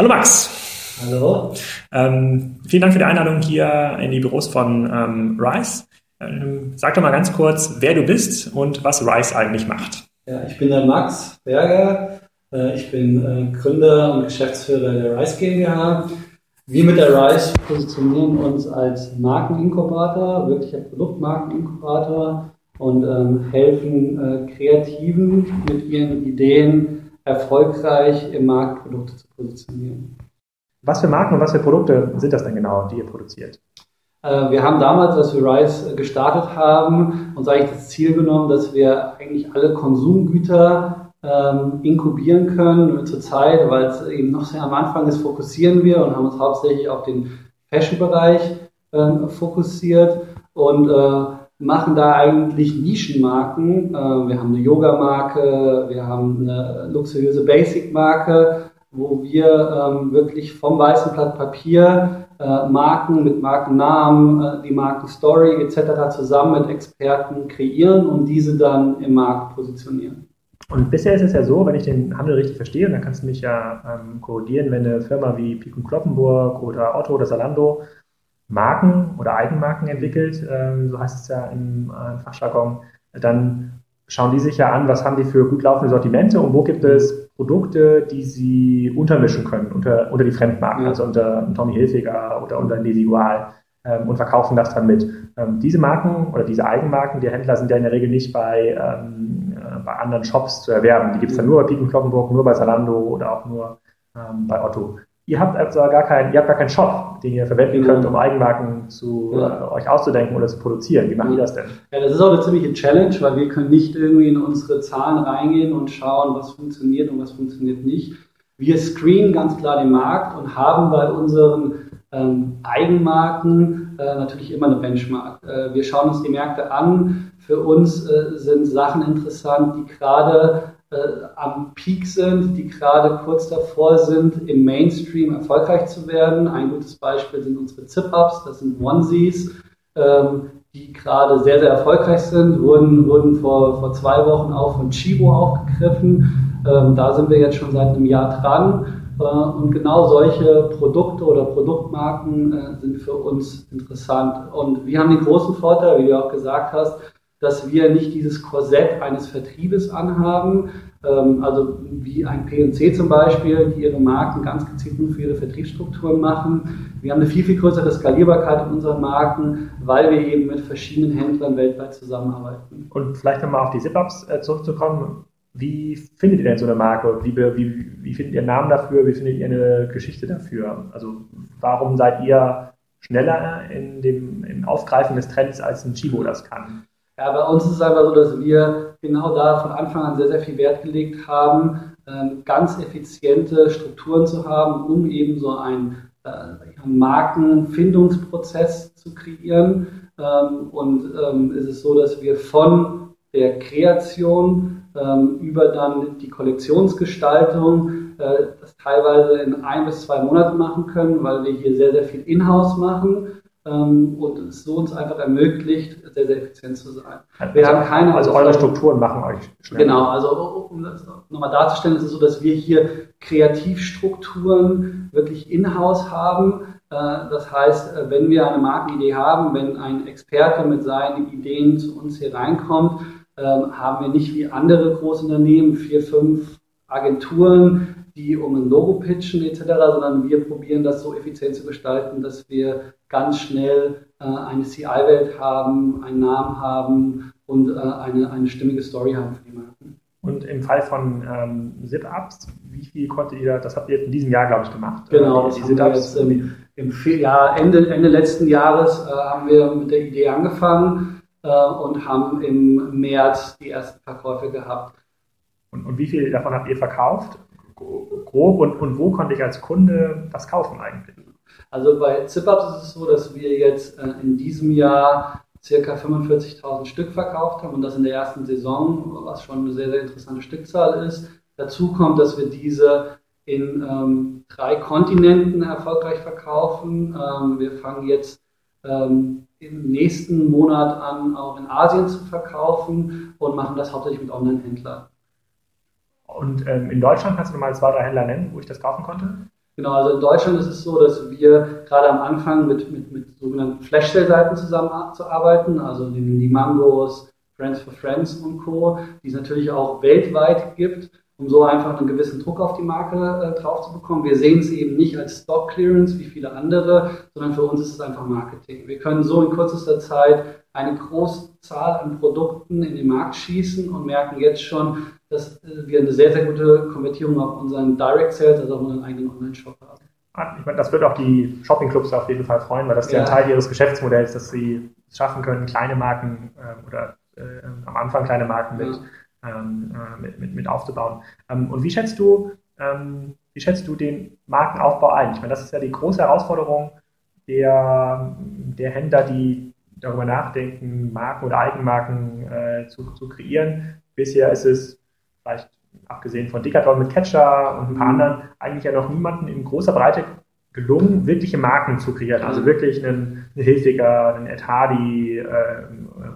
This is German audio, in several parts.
Hallo Max. Hallo. Ähm, vielen Dank für die Einladung hier in die Büros von ähm, Rise. Ähm, sag doch mal ganz kurz, wer du bist und was Rise eigentlich macht. Ja, ich bin der Max Berger. Äh, ich bin äh, Gründer und Geschäftsführer der Rise GmbH. Wir mit der Rise positionieren uns als Markeninkubator, wirklicher Produktmarkeninkubator und ähm, helfen äh, Kreativen mit ihren Ideen erfolgreich im Markt Produkte zu positionieren. Was für Marken und was für Produkte sind das denn genau, die ihr produziert? Äh, wir haben damals, als wir Rise gestartet haben, uns eigentlich das Ziel genommen, dass wir eigentlich alle Konsumgüter ähm, inkubieren können. Zurzeit, weil es eben noch sehr am Anfang ist, fokussieren wir und haben uns hauptsächlich auf den Fashion-Bereich ähm, fokussiert und äh, machen da eigentlich Nischenmarken. Äh, wir haben eine Yoga-Marke, wir haben eine luxuriöse Basic-Marke, wo wir ähm, wirklich vom weißen Blatt Papier äh, Marken mit Markennamen, äh, die Markenstory etc. zusammen mit Experten kreieren und diese dann im Markt positionieren. Und bisher ist es ja so, wenn ich den Handel richtig verstehe, dann kannst du mich ja ähm, korrigieren, wenn eine Firma wie Pico Kloppenburg oder Otto oder Salando Marken oder Eigenmarken entwickelt, ähm, so heißt es ja im äh, Fachjargon, dann schauen die sich ja an, was haben die für gut laufende Sortimente und wo gibt es Produkte, die sie untermischen können unter, unter die Fremdmarken, also unter Tommy Hilfiger oder unter Desigual ähm, und verkaufen das dann mit. Ähm, diese Marken oder diese Eigenmarken, die Händler sind ja in der Regel nicht bei, ähm, äh, bei anderen Shops zu erwerben. Die gibt es dann nur bei Piken Kloppenburg, nur bei Salando oder auch nur bei Otto ihr habt also gar keinen, ihr habt gar keinen Shop, den ihr verwenden könnt, um Eigenmarken zu ja. äh, euch auszudenken oder zu produzieren. Wie macht ihr das denn? Ja, das ist auch eine ziemliche Challenge, weil wir können nicht irgendwie in unsere Zahlen reingehen und schauen, was funktioniert und was funktioniert nicht. Wir screenen ganz klar den Markt und haben bei unseren ähm, Eigenmarken äh, natürlich immer eine Benchmark. Äh, wir schauen uns die Märkte an. Für uns äh, sind Sachen interessant, die gerade äh, am Peak sind, die gerade kurz davor sind, im Mainstream erfolgreich zu werden. Ein gutes Beispiel sind unsere Zip-Ups, das sind Onesies, ähm, die gerade sehr, sehr erfolgreich sind, wurden, wurden vor, vor zwei Wochen auch von Chibo aufgegriffen. Ähm, da sind wir jetzt schon seit einem Jahr dran. Äh, und genau solche Produkte oder Produktmarken äh, sind für uns interessant. Und wir haben den großen Vorteil, wie du auch gesagt hast, dass wir nicht dieses Korsett eines Vertriebes anhaben, ähm, also wie ein P&C zum Beispiel, die ihre Marken ganz gezielt nur für ihre Vertriebsstrukturen machen. Wir haben eine viel, viel größere Skalierbarkeit in unseren Marken, weil wir eben mit verschiedenen Händlern weltweit zusammenarbeiten. Und vielleicht nochmal auf die Zip-Ups äh, zurückzukommen. Wie findet ihr denn so eine Marke? Wie, wie, wie findet ihr einen Namen dafür? Wie findet ihr eine Geschichte dafür? Also warum seid ihr schneller in dem, im Aufgreifen des Trends als ein Chibo das kann? Ja, bei uns ist es einfach so, dass wir genau da von Anfang an sehr, sehr viel Wert gelegt haben, ähm, ganz effiziente Strukturen zu haben, um eben so einen äh, Markenfindungsprozess zu kreieren. Ähm, und ähm, ist es so, dass wir von der Kreation über dann die Kollektionsgestaltung äh, das teilweise in ein bis zwei Monaten machen können, weil wir hier sehr, sehr viel Inhouse machen und es so uns einfach ermöglicht, sehr, sehr effizient zu sein. Wir also, haben keine also eure Strukturen machen euch schnell. Genau, also um das nochmal darzustellen, ist es so, dass wir hier Kreativstrukturen wirklich in-house haben. Äh, das heißt, äh, wenn wir eine Markenidee haben, wenn ein Experte mit seinen Ideen zu uns hier reinkommt, ähm, haben wir nicht wie andere Großunternehmen vier, fünf Agenturen, die um ein Logo pitchen etc., sondern wir probieren das so effizient zu gestalten, dass wir ganz schnell äh, eine CI-Welt haben, einen Namen haben und äh, eine, eine stimmige Story haben für die Marken. Und im Fall von ähm, Zip-Ups, wie viel konntet ihr, das habt ihr in diesem Jahr, glaube ich, gemacht? Genau, die, die Zip-Ups. Im, im ja, Ende, Ende letzten Jahres äh, haben wir mit der Idee angefangen äh, und haben im März die ersten Verkäufe gehabt. Und, und wie viel davon habt ihr verkauft? Grob und, und wo konnte ich als Kunde das kaufen eigentlich? Also bei ZipUps ist es so, dass wir jetzt äh, in diesem Jahr circa 45.000 Stück verkauft haben und das in der ersten Saison, was schon eine sehr, sehr interessante Stückzahl ist. Dazu kommt, dass wir diese in ähm, drei Kontinenten erfolgreich verkaufen. Ähm, wir fangen jetzt ähm, im nächsten Monat an, auch in Asien zu verkaufen und machen das hauptsächlich mit Online-Händlern. Und ähm, in Deutschland kannst du mal zwei, drei Händler nennen, wo ich das kaufen konnte? Genau, also in Deutschland ist es so, dass wir gerade am Anfang mit, mit, mit sogenannten Flash-Sale-Seiten zusammenarbeiten, also die, die Mangos, Friends for Friends und Co., die es natürlich auch weltweit gibt, um so einfach einen gewissen Druck auf die Marke äh, drauf zu bekommen. Wir sehen es eben nicht als Stock Clearance wie viele andere, sondern für uns ist es einfach Marketing. Wir können so in kürzester Zeit eine große Zahl an Produkten in den Markt schießen und merken jetzt schon, dass äh, wir eine sehr, sehr gute Konvertierung auf unseren Direct Sales, also auf unseren eigenen Online-Shop haben. Ah, ich meine, das wird auch die Shopping-Clubs auf jeden Fall freuen, weil das ist ja ein Teil ihres Geschäftsmodells, dass sie es schaffen können, kleine Marken äh, oder äh, am Anfang kleine Marken mit, ja. ähm, äh, mit, mit, mit, aufzubauen. Ähm, und wie schätzt du, ähm, wie schätzt du den Markenaufbau ein? Ich meine, das ist ja die große Herausforderung der, der Händler, die darüber nachdenken, Marken oder Eigenmarken äh, zu, zu kreieren. Bisher ist es vielleicht abgesehen von Decathlon mit Catcher und ein paar anderen, eigentlich ja noch niemanden in großer Breite gelungen, wirkliche Marken zu kreieren. Also mhm. wirklich einen, einen Hilfiger, einen Ed Hardy äh,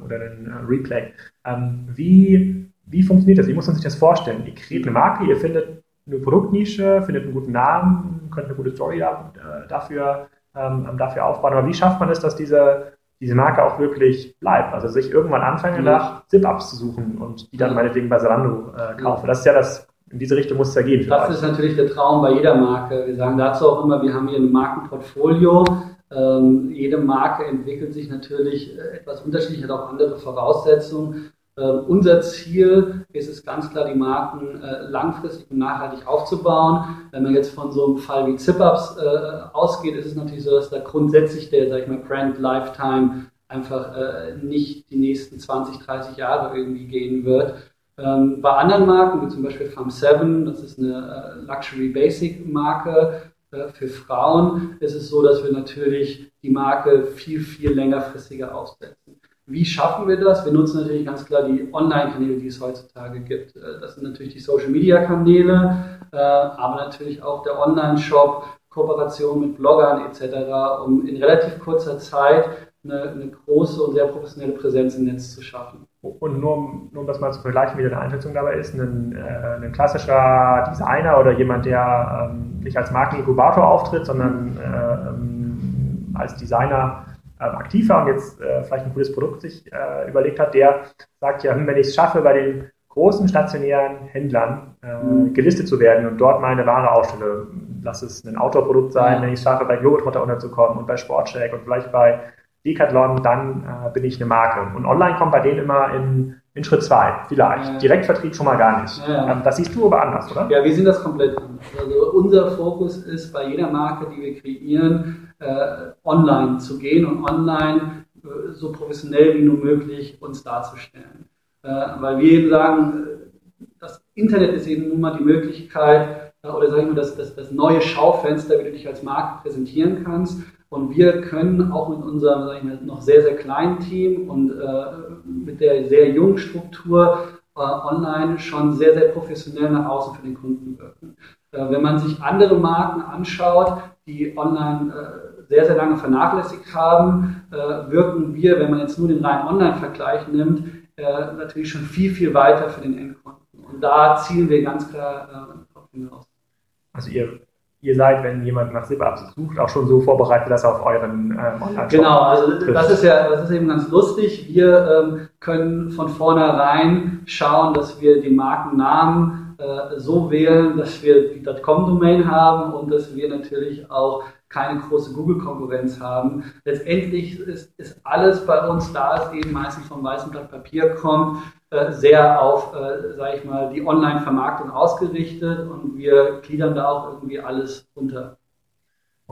oder einen äh, Replay. Ähm, wie, wie funktioniert das? Wie muss man sich das vorstellen? Ihr kreiert eine Marke, ihr findet eine Produktnische, findet einen guten Namen, könnt eine gute Story da, äh, dafür, ähm, dafür aufbauen. Aber wie schafft man es, dass diese diese Marke auch wirklich bleibt. Also sich irgendwann anfangen, mhm. nach Zip-Ups zu suchen und die dann meinetwegen bei Zalando äh, kaufen. Das ist ja das, in diese Richtung muss es ja gehen. Das ist natürlich der Traum bei jeder Marke. Wir sagen dazu auch immer, wir haben hier ein Markenportfolio. Ähm, jede Marke entwickelt sich natürlich äh, etwas unterschiedlich, hat auch andere Voraussetzungen. Ähm, unser Ziel ist es ganz klar, die Marken äh, langfristig und nachhaltig aufzubauen. Wenn man jetzt von so einem Fall wie Zip-Ups äh, ausgeht, ist es natürlich so, dass da grundsätzlich der, sag ich mal, Brand Lifetime einfach äh, nicht die nächsten 20, 30 Jahre irgendwie gehen wird. Ähm, bei anderen Marken, wie zum Beispiel Farm 7, das ist eine Luxury Basic Marke für Frauen, ist es so, dass wir natürlich die Marke viel, viel längerfristiger aufsetzen. Wie schaffen wir das? Wir nutzen natürlich ganz klar die Online-Kanäle, die es heutzutage gibt. Äh, das sind natürlich die Social-Media-Kanäle, äh, aber natürlich auch der Online-Shop, Kooperation mit Bloggern etc., um in relativ kurzer Zeit eine, eine, große und sehr professionelle Präsenz im Netz zu schaffen. Und nur, nur um das mal zu vergleichen, wie deine Einschätzung dabei ist, ein, äh, ein klassischer Designer oder jemand, der ähm, nicht als Markeninkubator auftritt, sondern äh, ähm, als Designer aktiv war und jetzt äh, vielleicht ein cooles Produkt sich äh, überlegt hat, der sagt ja, hm, wenn ich es schaffe, bei den großen stationären Händlern äh, mhm. gelistet zu werden und dort meine Ware ausstelle, lass es ein Outdoor-Produkt sein, wenn ich es schaffe, bei Globetrotter unterzukommen und bei Sportcheck und vielleicht bei Decathlon, dann äh, bin ich eine Marke. Und online kommt bei denen immer in, in Schritt zwei, vielleicht. Ja. Direktvertrieb schon mal gar nicht. Ja, ähm, das siehst du aber anders, oder? Ja, wir sehen das komplett anders. Also unser Fokus ist bei jeder Marke, die wir kreieren, äh, online zu gehen und online äh, so professionell wie nur möglich uns darzustellen. Äh, weil wir eben sagen, äh, das Internet ist eben nun mal die Möglichkeit, äh, oder sage ich mal, das, das, das neue Schaufenster, wie du dich als Marke präsentieren kannst. Und wir können auch mit unserem mal, noch sehr, sehr kleinen Team und äh, mit der sehr jungen Struktur äh, online schon sehr, sehr professionell nach außen für den Kunden wirken. Äh, wenn man sich andere Marken anschaut, die online äh, sehr, sehr lange vernachlässigt haben, äh, wirken wir, wenn man jetzt nur den reinen Online-Vergleich nimmt, äh, natürlich schon viel, viel weiter für den Endkunden. Und da zielen wir ganz klar äh, drauf hinaus. Also ihr ihr seid, wenn jemand nach Zip-Ups sucht, auch schon so vorbereitet, dass er auf euren ähm, online Genau, also trifft. das ist ja, das ist eben ganz lustig. Wir ähm, können von vornherein schauen, dass wir den Markennamen so wählen, dass wir die .com-Domain haben und dass wir natürlich auch keine große Google-Konkurrenz haben. Letztendlich ist, ist alles bei uns, da es eben meistens vom weißen Blatt Papier kommt, äh, sehr auf, äh, sage ich mal, die Online-Vermarktung ausgerichtet und wir gliedern da auch irgendwie alles unter.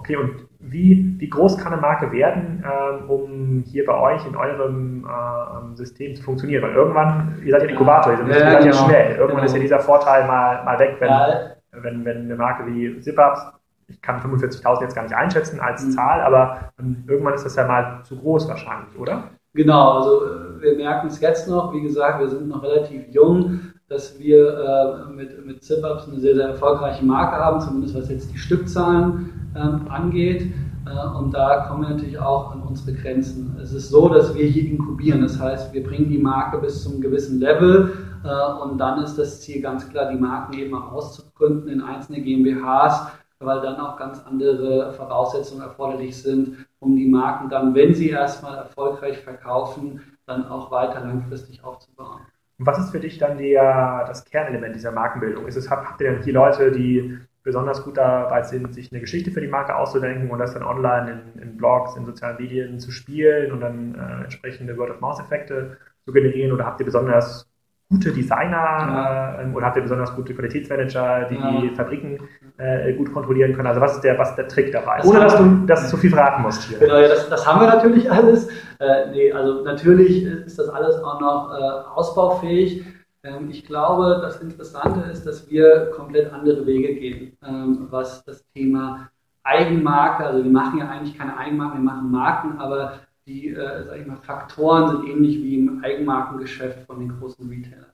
Okay, und wie, wie groß kann eine Marke werden, ähm, um hier bei euch in eurem äh, System zu funktionieren? Weil irgendwann, ihr seid ja Inkubator, ihr seid, ja, genau. ja schnell. Irgendwann genau. ist ja dieser Vorteil mal, mal weg, wenn, ja. wenn, wenn eine Marke wie ZipUps, ich kann 45.000 jetzt gar nicht einschätzen als mhm. Zahl, aber ähm, irgendwann ist das ja mal zu groß wahrscheinlich, oder? Genau, also äh, wir merken es jetzt noch, wie gesagt, wir sind noch relativ jung, dass wir äh, mit, mit ZipUps eine sehr, sehr erfolgreiche Marke haben, zumindest was jetzt die Stückzahlen ähm, angeht. Äh, und da kommen wir natürlich auch an unsere Grenzen. Es ist so, dass wir hier inkubieren, das heißt, wir bringen die Marke bis zum gewissen Level äh, und dann ist das Ziel ganz klar, die Marken eben auch auszugründen in einzelne GmbHs, weil dann auch ganz andere Voraussetzungen erforderlich sind, um die Marken dann, wenn sie erstmal erfolgreich verkaufen, dann auch weiter langfristig aufzubauen. Und was ist für dich dann der, das Kernelement dieser Markenbildung? Ist es, habt ihr denn hier Leute, die besonders gut dabei sind, sich eine Geschichte für die Marke auszudenken und das dann online in, in Blogs, in sozialen Medien zu spielen und dann äh, entsprechende Word-of-Mouth-Effekte zu generieren? Oder habt ihr besonders gute Designer ja. äh, oder habt ihr besonders gute Qualitätsmanager, die ja. die Fabriken äh, gut kontrollieren können? Also was ist der, was ist der Trick dabei? Das Ohne dass du das zu viel verraten musst hier. Genau, ja, das, das haben wir natürlich alles. Äh, nee, also natürlich ist das alles auch noch äh, ausbaufähig. Ähm, ich glaube, das Interessante ist, dass wir komplett andere Wege gehen, ähm, was das Thema Eigenmarke, also wir machen ja eigentlich keine Eigenmarken, wir machen Marken, aber die äh, sag ich mal, Faktoren sind ähnlich wie im Eigenmarkengeschäft von den großen Retailern.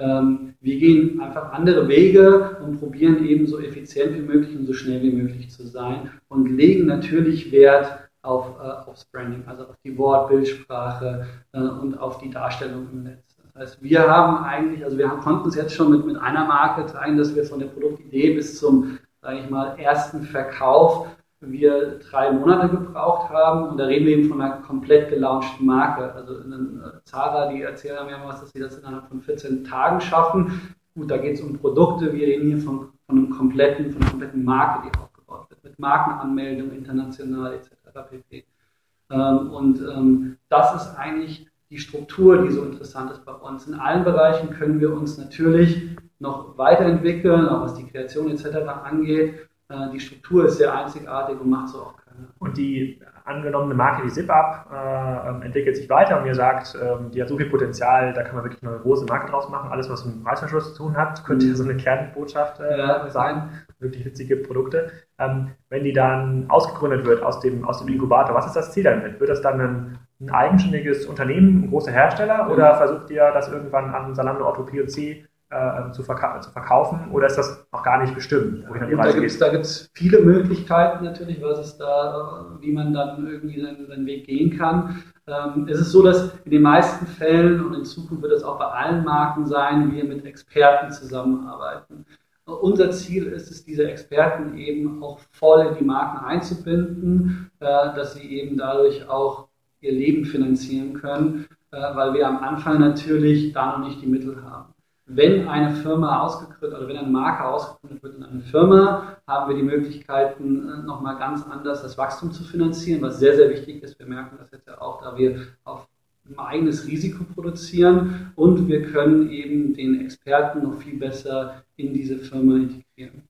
Ähm, wir gehen einfach andere Wege und probieren eben so effizient wie möglich und so schnell wie möglich zu sein und legen natürlich Wert auf, äh, aufs Branding, also auf die Wortbildsprache äh, und auf die Darstellung im Netz. Das heißt, wir haben eigentlich, also wir haben, konnten uns jetzt schon mit, mit einer Marke zeigen, dass wir von der Produktidee bis zum, sage ich mal, ersten Verkauf wir drei Monate gebraucht haben und da reden wir eben von einer komplett gelaunchten Marke. Also eine Zara, die erzählen mir was, dass sie das innerhalb von 14 Tagen schaffen. Gut, da geht es um Produkte, wir reden hier von, von einem kompletten, von einer kompletten Marke, die aufgebaut wird, mit Markenanmeldung international etc. pp. Ähm, und ähm, das ist eigentlich die Struktur, die so interessant ist bei uns. In allen Bereichen können wir uns natürlich noch weiterentwickeln, auch was die Kreation etc. angeht. Äh, die Struktur ist sehr einzigartig und macht so auch keine. Und die angenommene Marke wie ZipUp äh, ähm, entwickelt sich weiter und mir sagt, ähm, die hat so viel Potenzial, da kann man wirklich eine große Marke draus machen. Alles, was mit dem Preisverschluss zu tun hat, könnte mhm. so eine Kernbotschaft äh, ja. sein. Wirklich witzige Produkte. Ähm, wenn die dann ausgegründet wird aus dem, aus dem Inkubator, was ist das Ziel damit? Wird das dann ein, ein eigenständiges Unternehmen, ein großer Hersteller mhm. oder versucht ihr das irgendwann an Salando, Otto, P&C äh, zu, verka zu, verkaufen oder ist das noch gar nicht bestimmt? da gibt es viele Möglichkeiten natürlich, was es da, wie man dann irgendwie seinen, seinen Weg gehen kann. Ähm, es ist so, dass in den meisten Fällen und in Zukunft wird es auch bei allen Marken sein, wir mit Experten zusammenarbeiten. Unser Ziel ist es, diese Experten eben auch voll in die Marken einzubinden, äh, dass sie eben dadurch auch ihr Leben finanzieren können, äh, weil wir am Anfang natürlich da noch nicht die Mittel haben wenn eine Firma ausgegründet oder wenn eine Marke ausgegründet wird in eine Firma, haben wir die Möglichkeiten, äh, nochmal ganz anders das Wachstum zu finanzieren, was sehr, sehr wichtig ist. Wir merken das jetzt ja auch, da wir auf ein eigenes Risiko produzieren und wir können eben den Experten noch viel besser in diese Firma integrieren.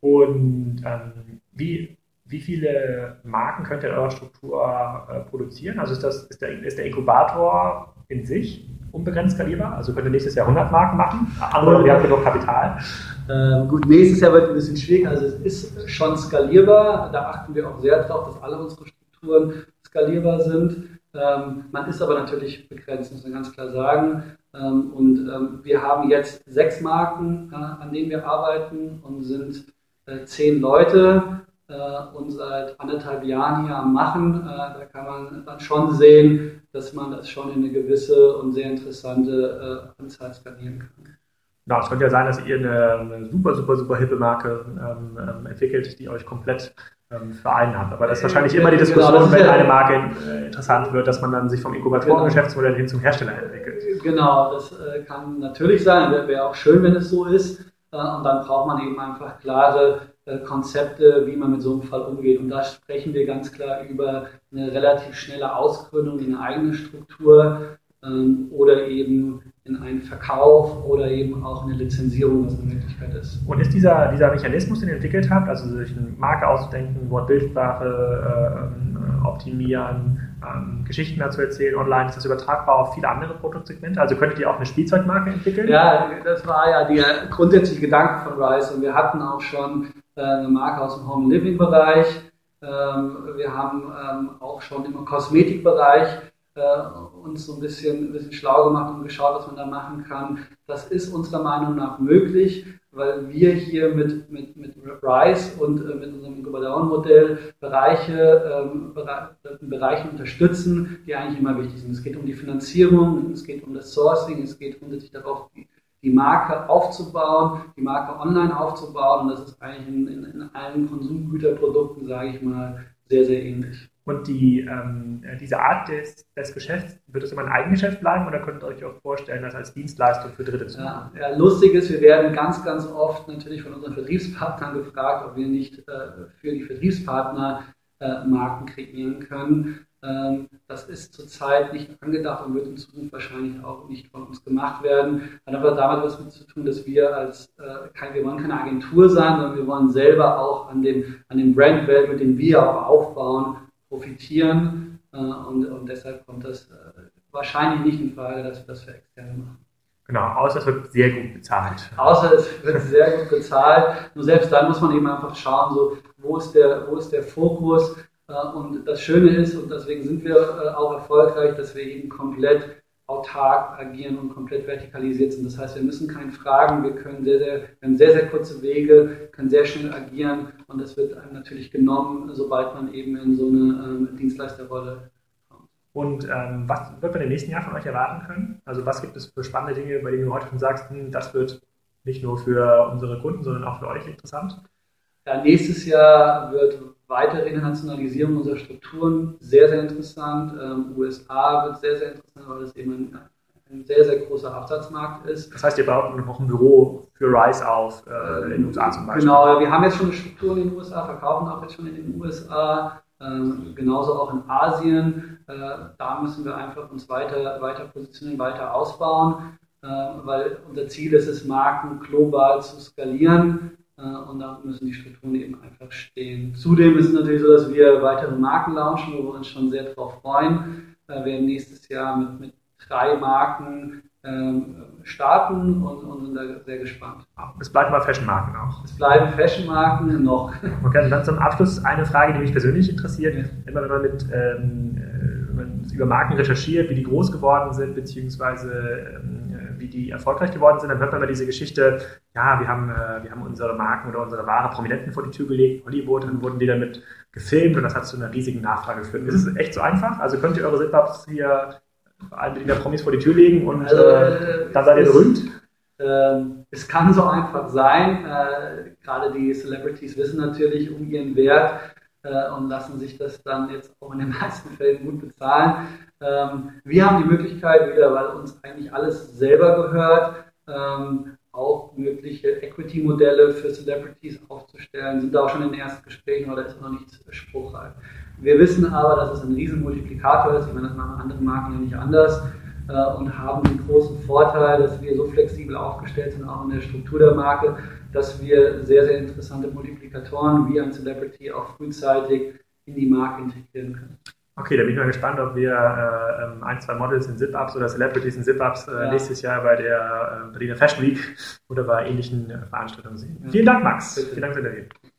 Und ähm, wie, wie viele Marken könnt ihr in eurer Struktur äh, produzieren? Also ist, das, ist, der, ist der Inkubator in sich unbegrenzt skalierbar? Also könnt ihr nächstes Jahr 100 Marken machen? Andere, ihr habt genug Kapital. Ähm, gut, nächstes Jahr wird ein bisschen schwierig. Also es ist schon skalierbar. Da achten wir auch sehr darauf, dass alle unsere Strukturen skalierbar sind. Ähm, man ist aber natürlich begrenzt, muss man ganz klar sagen. Ähm, und ähm, wir haben jetzt sechs Marken, äh, an denen wir arbeiten und sind äh, zehn Leute und seit anderthalb Jahren hier am Machen. Äh, da kann man dann schon sehen, dass man das schon in eine gewisse und sehr interessante äh, Anzahl skalieren kann. Na, es könnte ja sein, dass ihr eine, super, super, super hippe Marke ähm, ähm entwickelt, die euch komplett ähm, vereinnahmt. Aber das ist wahrscheinlich immer die genau, Diskussion, genau, wenn eine Marke äh, interessant wird, dass man dann sich vom Inkubatoren-Geschäftsmodell genau. hin zum Hersteller entwickelt. Genau, das äh, kann natürlich sein. Wäre wär auch schön, wenn es so ist. Äh, und dann braucht man eben einfach klare äh, Konzepte, wie man mit so einem Fall umgeht. Und da sprechen wir ganz klar über eine relativ schnelle Ausgründung in eine eigene Struktur ähm, oder eben in einen Verkauf oder eben auch eine Lizenzierung, was eine Möglichkeit ist. Und ist dieser, dieser Mechanismus, den ihr entwickelt habt, also sich eine Marke auszudenken, Wort-Bildsprache äh, optimieren, ähm, Geschichten dazu erzählen online, ist das übertragbar auf viele andere Produktsegmente? Also könntet ihr auch eine Spielzeugmarke entwickeln? Ja, das war ja der grundsätzliche Gedanke von Rise und wir hatten auch schon äh, eine Marke aus dem Home Living Bereich. Ähm, wir haben ähm, auch schon im Kosmetikbereich äh, uns so ein bisschen, ein bisschen schlau gemacht und geschaut, was man da machen kann. Das ist unserer Meinung nach möglich, weil wir hier mit, mit, mit Rise und äh, mit unserem Incubation-Modell Bereiche, ähm, Bereiche unterstützen, die eigentlich immer wichtig sind. Es geht um die Finanzierung, es geht um das Sourcing, es geht grundsätzlich darauf, die, Marke aufzubauen, die Marke online aufzubauen. Und das ist eigentlich in, in, in allen Konsumgüterprodukten, sage ich mal, sehr, sehr ähnlich. Und die, ähm, diese Art des, des Geschäfts, wird das immer ein Eigengeschäft bleiben oder könnt ihr euch auch vorstellen, das als Dienstleistung für Dritte zu machen? Ja, ja, lustig ist, wir werden ganz, ganz oft natürlich von unseren Vertriebspartnern gefragt, ob wir nicht äh, für die Vertriebspartner äh, Marken kreieren können. Ähm, das ist zurzeit nicht angedacht und wird in Zukunft wahrscheinlich auch nicht von uns gemacht werden. Hat aber damit was mit zu tun, dass wir als äh, kein, wir wollen keine Agentur sein, sondern wir wollen selber auch an dem, an dem Brandwelt, mit dem wir auch aufbauen, profitieren. Äh, und, und deshalb kommt das äh, wahrscheinlich nicht in Frage, dass wir das für Externe machen. Genau, außer es wird sehr gut bezahlt. Außer es wird sehr gut bezahlt. Nur selbst dann muss man eben einfach schauen, so, wo ist der, wo ist der Fokus? Äh, und das Schöne ist, und deswegen sind wir auch erfolgreich, dass wir eben komplett autark agieren und komplett vertikalisiert sind. Das heißt, wir müssen keinen fragen, wir können sehr, sehr, wir haben sehr, sehr kurze Wege, können sehr schnell agieren und das wird einem natürlich genommen, sobald man eben in so eine ähm, Dienstleisterrolle kommt. Und ähm, was wird man im nächsten Jahr von euch erwarten können? Also was gibt es für spannende Dinge, bei denen du heute schon sagst, hm, das wird nicht nur für unsere Kunden, sondern auch für euch interessant? Ja, nächstes Jahr wird weitere Internationalisierung unserer Strukturen sehr, sehr interessant. Ähm, USA wird sehr, sehr interessant, weil es eben ein, ein, sehr, sehr großer Absatzmarkt ist. Das heißt, ihr baut noch ein Büro für Rise auf äh, in den USA zum Beispiel? Genau, wir haben jetzt schon eine Struktur in den USA, verkaufen auch jetzt schon in den USA. Ähm, genauso auch in Asien. Äh, da müssen wir einfach uns weiter, weiter positionieren, weiter ausbauen, äh, weil unser Ziel ist es, Marken global zu skalieren. Äh, und da müssen die Strukturen eben einfach stehen. Zudem ist es natürlich so, dass wir weitere Marken launchen, wo wir uns schon sehr darauf freuen. Wir werden nächstes Jahr mit, mit drei Marken ähm, starten und, und, sind da sehr gespannt. Es bleiben mal Fashion-Marken auch. Es bleiben Fashion-Marken noch. Okay, und dann zum Abschluss eine Frage, die mich persönlich interessiert. Ja. Immer wenn man mit ähm, äh, über Marken recherchiert, wie die groß geworden sind, beziehungsweise ähm, wie die erfolgreich geworden sind, dann hört man immer diese Geschichte, ja, wir haben, äh, wir haben unsere Marken oder unsere Ware Prominenten vor die Tür gelegt, Hollywood, dann wurden die damit gefilmt und das hat zu einer riesigen Nachfrage geführt. Ist es echt so einfach? Also könnt ihr eure Zip-Ups hier allen Berliner Promis vor die Tür legen und also, äh, dann seid ihr berühmt? Ähm, es kann so einfach sein. Äh, gerade die Celebrities wissen natürlich um ihren Wert äh, und lassen sich das dann jetzt auch in den meisten Fällen gut bezahlen. Ähm, wir haben die Möglichkeit wieder, weil uns eigentlich alles selber gehört, ähm, auch mögliche Equity-Modelle für Celebrities aufzustellen, sind da auch schon in den ersten Gesprächen oder ist noch nichts spruchreif. Wir wissen aber, dass es ein Riesenmultiplikator ist, ich meine, das machen andere Marken ja nicht anders äh, und haben den großen Vorteil, dass wir so flexibel aufgestellt sind, auch in der Struktur der Marke, dass wir sehr, sehr interessante Multiplikatoren wie ein Celebrity auch frühzeitig in die Marke integrieren können. Okay, da bin ich mal gespannt, ob wir äh, ähm, ein, zwei Models in Zip-Ups oder Celebrities in Zip-Ups äh, ja. nächstes Jahr bei der äh, Berliner Fashion Week oder bei ähnlichen äh, Veranstaltungen sehen. Ja. Vielen Dank, Max. Bitte. Vielen Dank für das Interview.